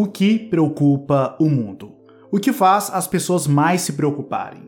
O que preocupa o mundo? O que faz as pessoas mais se preocuparem?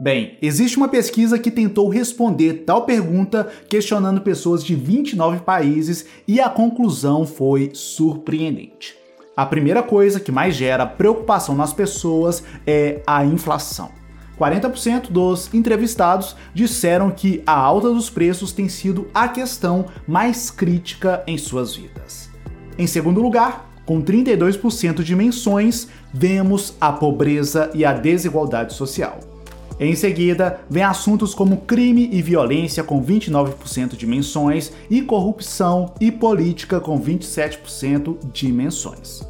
Bem, existe uma pesquisa que tentou responder tal pergunta questionando pessoas de 29 países e a conclusão foi surpreendente. A primeira coisa que mais gera preocupação nas pessoas é a inflação. 40% dos entrevistados disseram que a alta dos preços tem sido a questão mais crítica em suas vidas. Em segundo lugar, com 32% de menções, vemos a pobreza e a desigualdade social. Em seguida, vem assuntos como crime e violência com 29% de menções e corrupção e política com 27% de menções.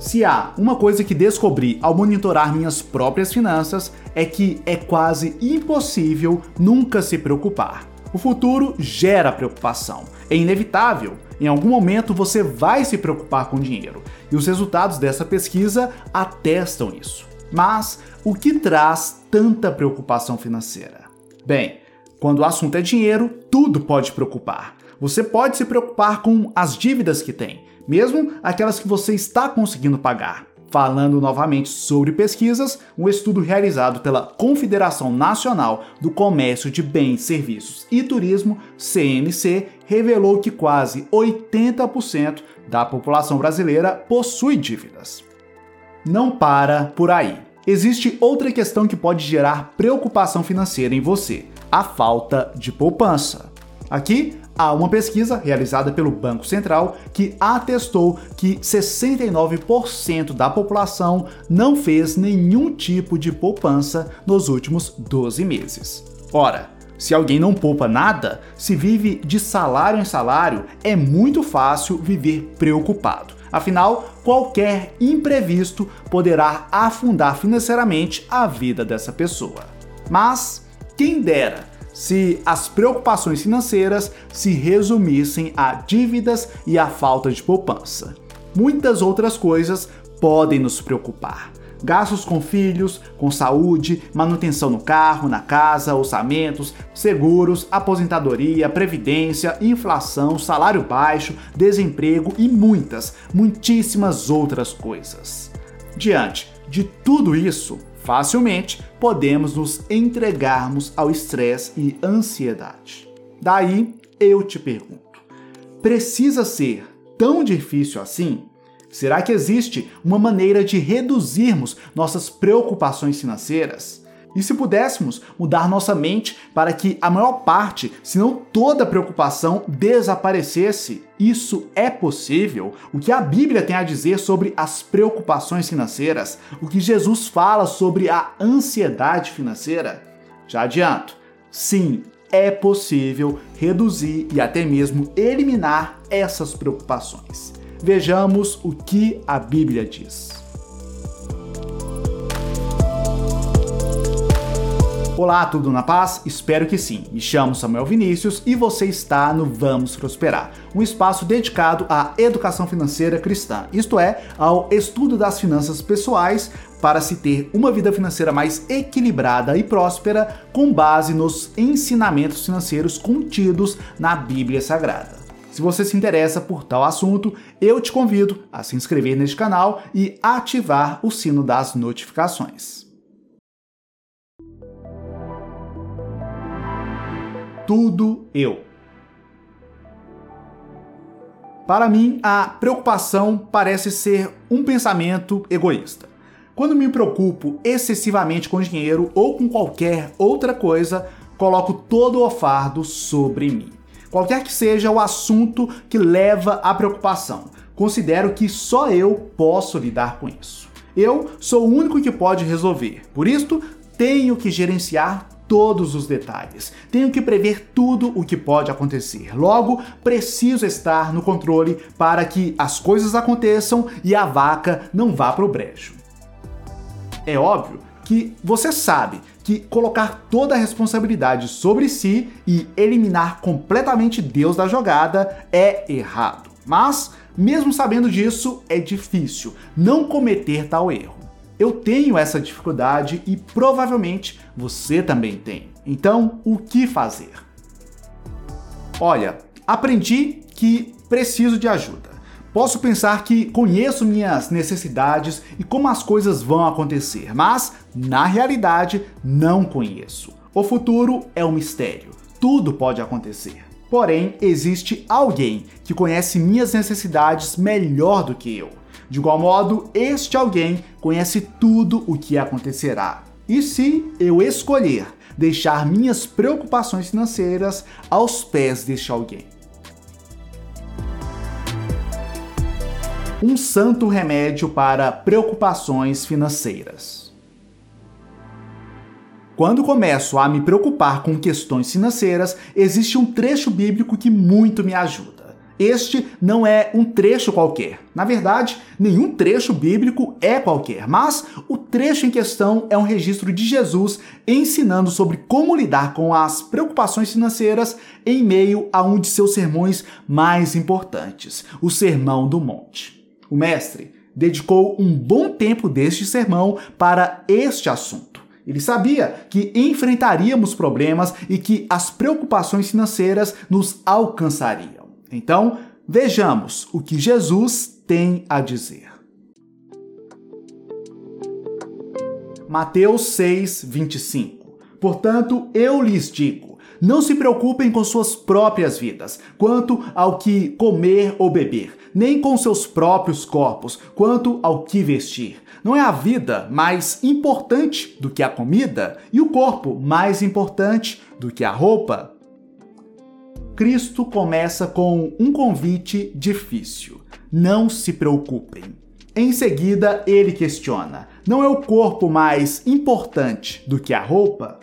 Se há uma coisa que descobri ao monitorar minhas próprias finanças é que é quase impossível nunca se preocupar. O futuro gera preocupação. É inevitável. Em algum momento você vai se preocupar com dinheiro. E os resultados dessa pesquisa atestam isso. Mas o que traz tanta preocupação financeira? Bem, quando o assunto é dinheiro, tudo pode preocupar. Você pode se preocupar com as dívidas que tem, mesmo aquelas que você está conseguindo pagar. Falando novamente sobre pesquisas, um estudo realizado pela Confederação Nacional do Comércio de Bens, Serviços e Turismo, CNC, revelou que quase 80% da população brasileira possui dívidas. Não para por aí. Existe outra questão que pode gerar preocupação financeira em você: a falta de poupança. Aqui há uma pesquisa realizada pelo Banco Central que atestou que 69% da população não fez nenhum tipo de poupança nos últimos 12 meses. Ora, se alguém não poupa nada, se vive de salário em salário, é muito fácil viver preocupado. Afinal, qualquer imprevisto poderá afundar financeiramente a vida dessa pessoa. Mas, quem dera se as preocupações financeiras se resumissem a dívidas e a falta de poupança. Muitas outras coisas podem nos preocupar. Gastos com filhos, com saúde, manutenção no carro, na casa, orçamentos, seguros, aposentadoria, previdência, inflação, salário baixo, desemprego e muitas, muitíssimas outras coisas. Diante de tudo isso, facilmente podemos nos entregarmos ao estresse e ansiedade. Daí eu te pergunto: precisa ser tão difícil assim? Será que existe uma maneira de reduzirmos nossas preocupações financeiras? E se pudéssemos mudar nossa mente para que a maior parte, se não toda preocupação desaparecesse, isso é possível? O que a Bíblia tem a dizer sobre as preocupações financeiras? O que Jesus fala sobre a ansiedade financeira? Já adianto, sim, é possível reduzir e até mesmo eliminar essas preocupações. Vejamos o que a Bíblia diz. Olá, tudo na paz? Espero que sim. Me chamo Samuel Vinícius e você está no Vamos Prosperar, um espaço dedicado à educação financeira cristã, isto é, ao estudo das finanças pessoais para se ter uma vida financeira mais equilibrada e próspera com base nos ensinamentos financeiros contidos na Bíblia Sagrada. Se você se interessa por tal assunto, eu te convido a se inscrever neste canal e ativar o sino das notificações. Tudo eu. Para mim, a preocupação parece ser um pensamento egoísta. Quando me preocupo excessivamente com dinheiro ou com qualquer outra coisa, coloco todo o fardo sobre mim. Qualquer que seja o assunto que leva à preocupação, considero que só eu posso lidar com isso. Eu sou o único que pode resolver. Por isso, tenho que gerenciar todos os detalhes. Tenho que prever tudo o que pode acontecer. Logo, preciso estar no controle para que as coisas aconteçam e a vaca não vá para o brejo. É óbvio que você sabe que colocar toda a responsabilidade sobre si e eliminar completamente Deus da jogada é errado. Mas, mesmo sabendo disso, é difícil não cometer tal erro. Eu tenho essa dificuldade e provavelmente você também tem. Então, o que fazer? Olha, aprendi que preciso de ajuda. Posso pensar que conheço minhas necessidades e como as coisas vão acontecer, mas na realidade não conheço. O futuro é um mistério. Tudo pode acontecer. Porém, existe alguém que conhece minhas necessidades melhor do que eu. De igual modo, este alguém conhece tudo o que acontecerá. E se eu escolher deixar minhas preocupações financeiras aos pés deste alguém? Um santo remédio para preocupações financeiras. Quando começo a me preocupar com questões financeiras, existe um trecho bíblico que muito me ajuda. Este não é um trecho qualquer. Na verdade, nenhum trecho bíblico é qualquer, mas o trecho em questão é um registro de Jesus ensinando sobre como lidar com as preocupações financeiras em meio a um de seus sermões mais importantes, o Sermão do Monte. O mestre dedicou um bom tempo deste sermão para este assunto. Ele sabia que enfrentaríamos problemas e que as preocupações financeiras nos alcançariam. Então, vejamos o que Jesus tem a dizer. Mateus 6, 25. Portanto, eu lhes digo: não se preocupem com suas próprias vidas, quanto ao que comer ou beber, nem com seus próprios corpos, quanto ao que vestir. Não é a vida mais importante do que a comida e o corpo mais importante do que a roupa? Cristo começa com um convite difícil: não se preocupem. Em seguida, ele questiona: não é o corpo mais importante do que a roupa?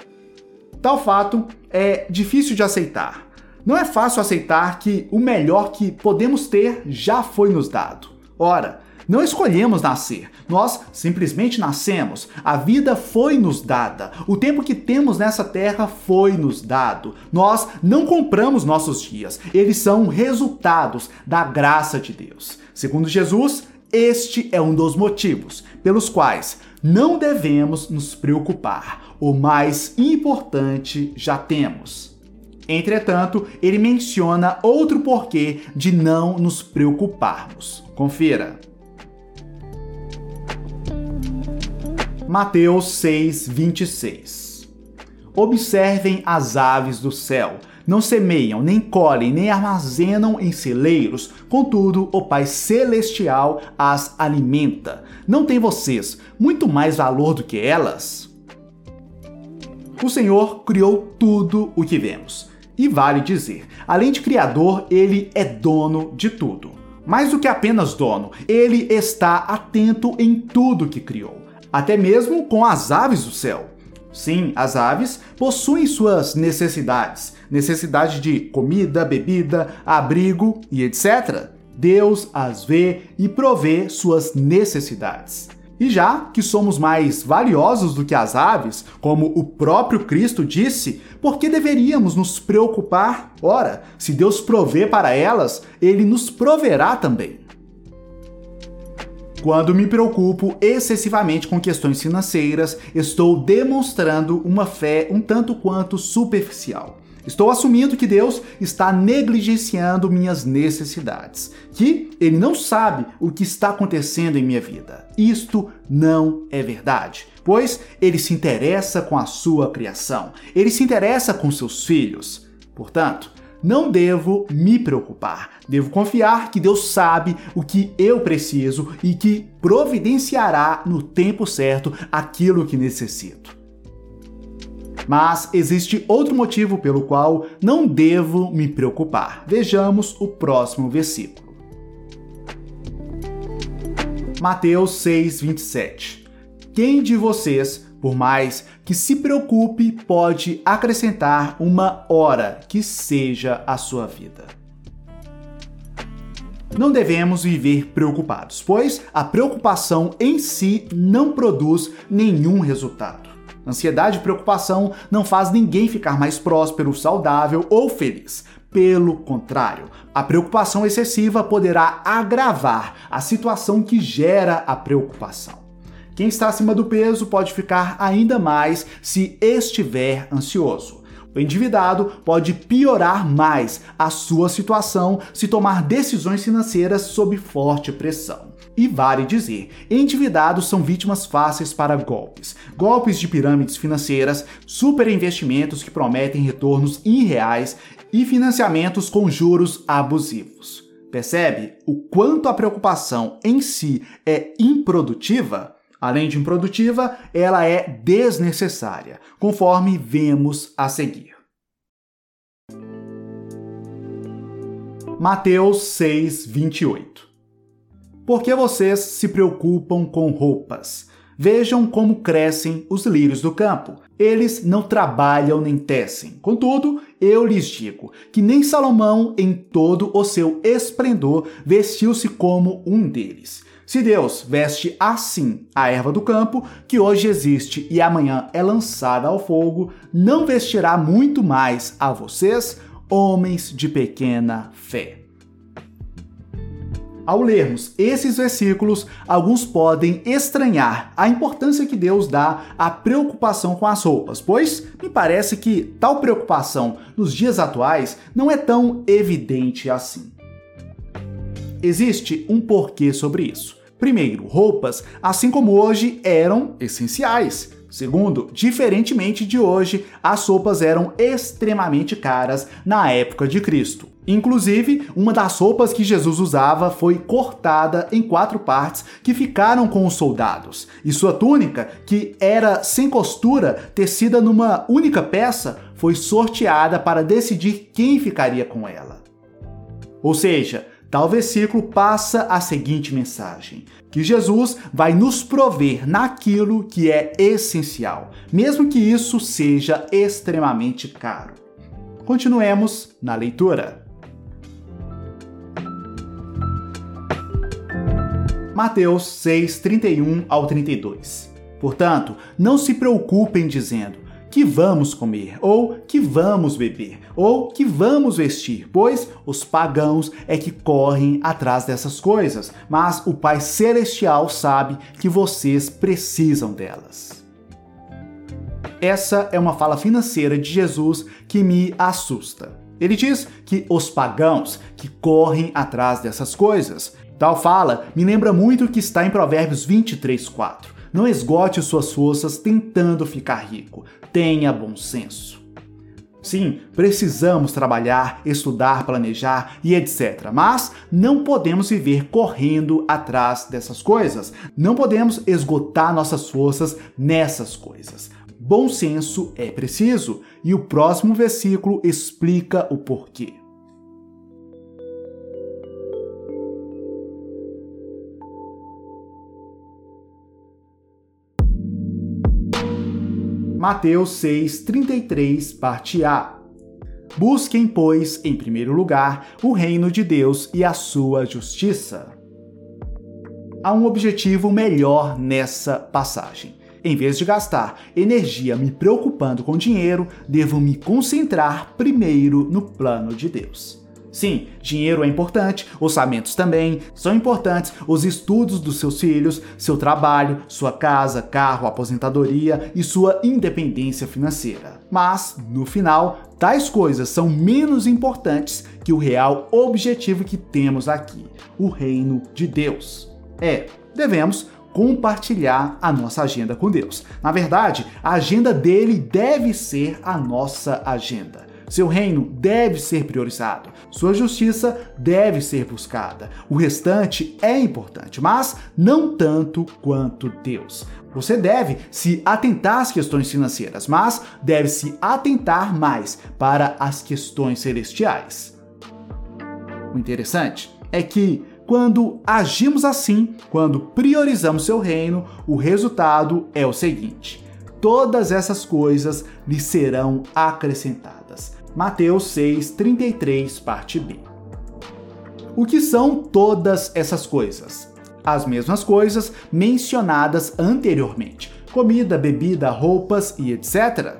Tal fato é difícil de aceitar. Não é fácil aceitar que o melhor que podemos ter já foi nos dado. Ora, não escolhemos nascer, nós simplesmente nascemos. A vida foi nos dada. O tempo que temos nessa terra foi nos dado. Nós não compramos nossos dias, eles são resultados da graça de Deus. Segundo Jesus, este é um dos motivos pelos quais não devemos nos preocupar. O mais importante já temos. Entretanto, ele menciona outro porquê de não nos preocuparmos. Confira. Mateus 6, 26. Observem as aves do céu. Não semeiam, nem colhem, nem armazenam em celeiros, contudo, o Pai Celestial as alimenta. Não tem vocês muito mais valor do que elas? O Senhor criou tudo o que vemos. E vale dizer, além de Criador, ele é dono de tudo. Mais do que apenas dono, ele está atento em tudo que criou até mesmo com as aves do céu. Sim, as aves possuem suas necessidades, necessidade de comida, bebida, abrigo e etc. Deus as vê e provê suas necessidades. E já que somos mais valiosos do que as aves, como o próprio Cristo disse, por que deveríamos nos preocupar? Ora, se Deus provê para elas, ele nos proverá também. Quando me preocupo excessivamente com questões financeiras, estou demonstrando uma fé um tanto quanto superficial. Estou assumindo que Deus está negligenciando minhas necessidades, que Ele não sabe o que está acontecendo em minha vida. Isto não é verdade, pois Ele se interessa com a sua criação, Ele se interessa com seus filhos. Portanto, não devo me preocupar. Devo confiar que Deus sabe o que eu preciso e que providenciará no tempo certo aquilo que necessito. Mas existe outro motivo pelo qual não devo me preocupar. Vejamos o próximo versículo. Mateus 6:27. Quem de vocês por mais que se preocupe, pode acrescentar uma hora que seja a sua vida. Não devemos viver preocupados, pois a preocupação em si não produz nenhum resultado. Ansiedade e preocupação não faz ninguém ficar mais próspero, saudável ou feliz. Pelo contrário, a preocupação excessiva poderá agravar a situação que gera a preocupação. Quem está acima do peso pode ficar ainda mais se estiver ansioso. O endividado pode piorar mais a sua situação se tomar decisões financeiras sob forte pressão. E vale dizer, endividados são vítimas fáceis para golpes. Golpes de pirâmides financeiras, superinvestimentos que prometem retornos irreais e financiamentos com juros abusivos. Percebe o quanto a preocupação em si é improdutiva? Além de improdutiva, ela é desnecessária, conforme vemos a seguir. Mateus 6, 28 Por que vocês se preocupam com roupas? Vejam como crescem os lírios do campo. Eles não trabalham nem tecem. Contudo, eu lhes digo que nem Salomão, em todo o seu esplendor, vestiu-se como um deles. Se Deus veste assim a erva do campo, que hoje existe e amanhã é lançada ao fogo, não vestirá muito mais a vocês, homens de pequena fé. Ao lermos esses versículos, alguns podem estranhar a importância que Deus dá à preocupação com as roupas, pois me parece que tal preocupação nos dias atuais não é tão evidente assim. Existe um porquê sobre isso. Primeiro, roupas, assim como hoje, eram essenciais. Segundo, diferentemente de hoje, as roupas eram extremamente caras na época de Cristo. Inclusive, uma das roupas que Jesus usava foi cortada em quatro partes que ficaram com os soldados, e sua túnica, que era sem costura, tecida numa única peça, foi sorteada para decidir quem ficaria com ela. Ou seja, Tal versículo passa a seguinte mensagem: que Jesus vai nos prover naquilo que é essencial, mesmo que isso seja extremamente caro. Continuemos na leitura. Mateus 6, 31 ao 32. Portanto, não se preocupem dizendo que vamos comer, ou que vamos beber, ou que vamos vestir, pois os pagãos é que correm atrás dessas coisas, mas o Pai Celestial sabe que vocês precisam delas. Essa é uma fala financeira de Jesus que me assusta. Ele diz que os pagãos que correm atrás dessas coisas. Tal fala me lembra muito o que está em Provérbios 23, 4. Não esgote suas forças tentando ficar rico. Tenha bom senso. Sim, precisamos trabalhar, estudar, planejar e etc. Mas não podemos viver correndo atrás dessas coisas. Não podemos esgotar nossas forças nessas coisas. Bom senso é preciso, e o próximo versículo explica o porquê. Mateus 6, 33, parte A. Busquem, pois, em primeiro lugar, o reino de Deus e a sua justiça. Há um objetivo melhor nessa passagem. Em vez de gastar energia me preocupando com dinheiro, devo me concentrar primeiro no plano de Deus. Sim, dinheiro é importante, orçamentos também são importantes, os estudos dos seus filhos, seu trabalho, sua casa, carro, aposentadoria e sua independência financeira. Mas, no final, tais coisas são menos importantes que o real objetivo que temos aqui: o reino de Deus. É, devemos compartilhar a nossa agenda com Deus. Na verdade, a agenda dele deve ser a nossa agenda. Seu reino deve ser priorizado, sua justiça deve ser buscada. O restante é importante, mas não tanto quanto Deus. Você deve se atentar às questões financeiras, mas deve se atentar mais para as questões celestiais. O interessante é que quando agimos assim, quando priorizamos seu reino, o resultado é o seguinte: todas essas coisas lhe serão acrescentadas. Mateus 6, 33, parte B. O que são todas essas coisas? As mesmas coisas mencionadas anteriormente: comida, bebida, roupas e etc.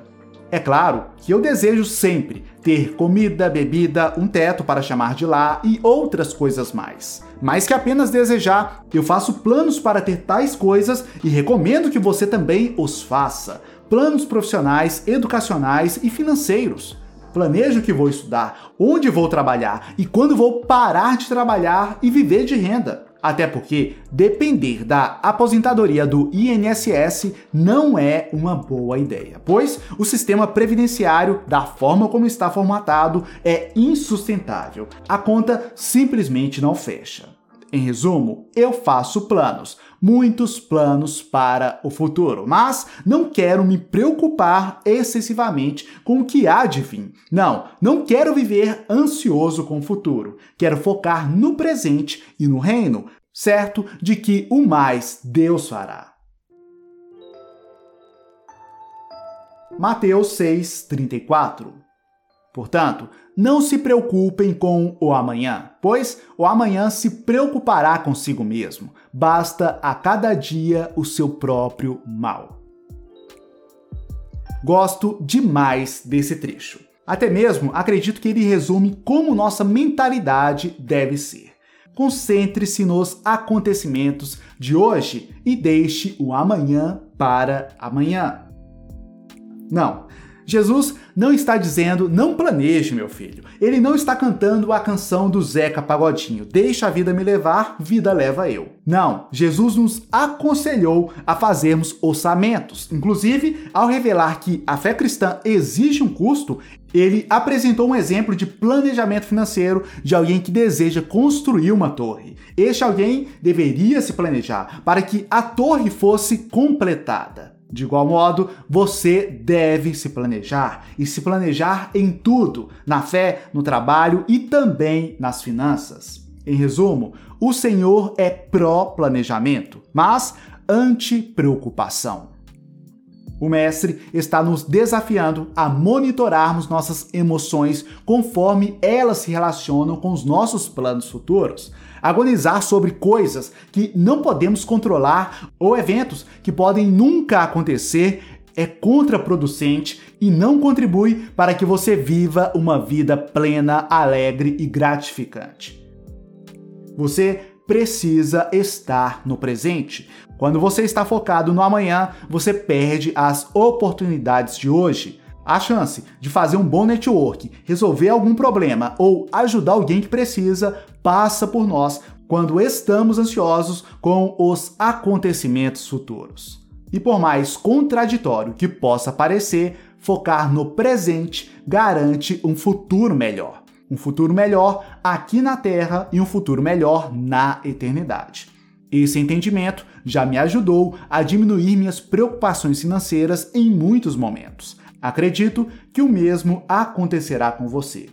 É claro que eu desejo sempre ter comida, bebida, um teto para chamar de lá e outras coisas mais. Mais que apenas desejar, eu faço planos para ter tais coisas e recomendo que você também os faça. planos profissionais, educacionais e financeiros. Planejo que vou estudar, onde vou trabalhar e quando vou parar de trabalhar e viver de renda. Até porque depender da aposentadoria do INSS não é uma boa ideia, pois o sistema previdenciário, da forma como está formatado, é insustentável. A conta simplesmente não fecha. Em resumo, eu faço planos, muitos planos para o futuro, mas não quero me preocupar excessivamente com o que há de vir. Não, não quero viver ansioso com o futuro. Quero focar no presente e no reino, certo de que o mais Deus fará. Mateus 6:34 Portanto, não se preocupem com o amanhã, pois o amanhã se preocupará consigo mesmo. Basta a cada dia o seu próprio mal. Gosto demais desse trecho. Até mesmo acredito que ele resume como nossa mentalidade deve ser. Concentre-se nos acontecimentos de hoje e deixe o amanhã para amanhã. Não, Jesus não está dizendo não planeje, meu filho. Ele não está cantando a canção do Zeca Pagodinho, deixa a vida me levar, vida leva eu. Não, Jesus nos aconselhou a fazermos orçamentos. Inclusive, ao revelar que a fé cristã exige um custo, ele apresentou um exemplo de planejamento financeiro de alguém que deseja construir uma torre. Este alguém deveria se planejar para que a torre fosse completada. De igual modo, você deve se planejar e se planejar em tudo, na fé, no trabalho e também nas finanças. Em resumo, o Senhor é pró-planejamento, mas anti-preocupação. O Mestre está nos desafiando a monitorarmos nossas emoções conforme elas se relacionam com os nossos planos futuros. Agonizar sobre coisas que não podemos controlar ou eventos que podem nunca acontecer é contraproducente e não contribui para que você viva uma vida plena, alegre e gratificante. Você precisa estar no presente. Quando você está focado no amanhã, você perde as oportunidades de hoje. A chance de fazer um bom network, resolver algum problema ou ajudar alguém que precisa passa por nós quando estamos ansiosos com os acontecimentos futuros. E por mais contraditório que possa parecer, focar no presente garante um futuro melhor um futuro melhor aqui na Terra e um futuro melhor na eternidade. Esse entendimento já me ajudou a diminuir minhas preocupações financeiras em muitos momentos. Acredito que o mesmo acontecerá com você.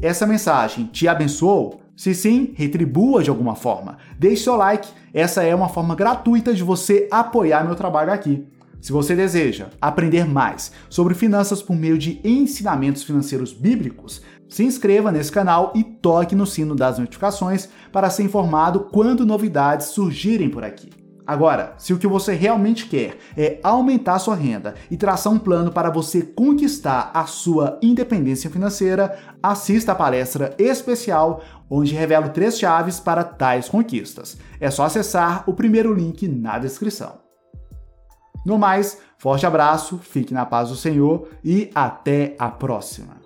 Essa mensagem te abençoou? Se sim, retribua de alguma forma. Deixe seu like, essa é uma forma gratuita de você apoiar meu trabalho aqui. Se você deseja aprender mais sobre finanças por meio de ensinamentos financeiros bíblicos, se inscreva nesse canal e toque no sino das notificações para ser informado quando novidades surgirem por aqui. Agora, se o que você realmente quer é aumentar sua renda e traçar um plano para você conquistar a sua independência financeira, assista a palestra especial onde revelo três chaves para tais conquistas. É só acessar o primeiro link na descrição. No mais, forte abraço, fique na paz do Senhor e até a próxima.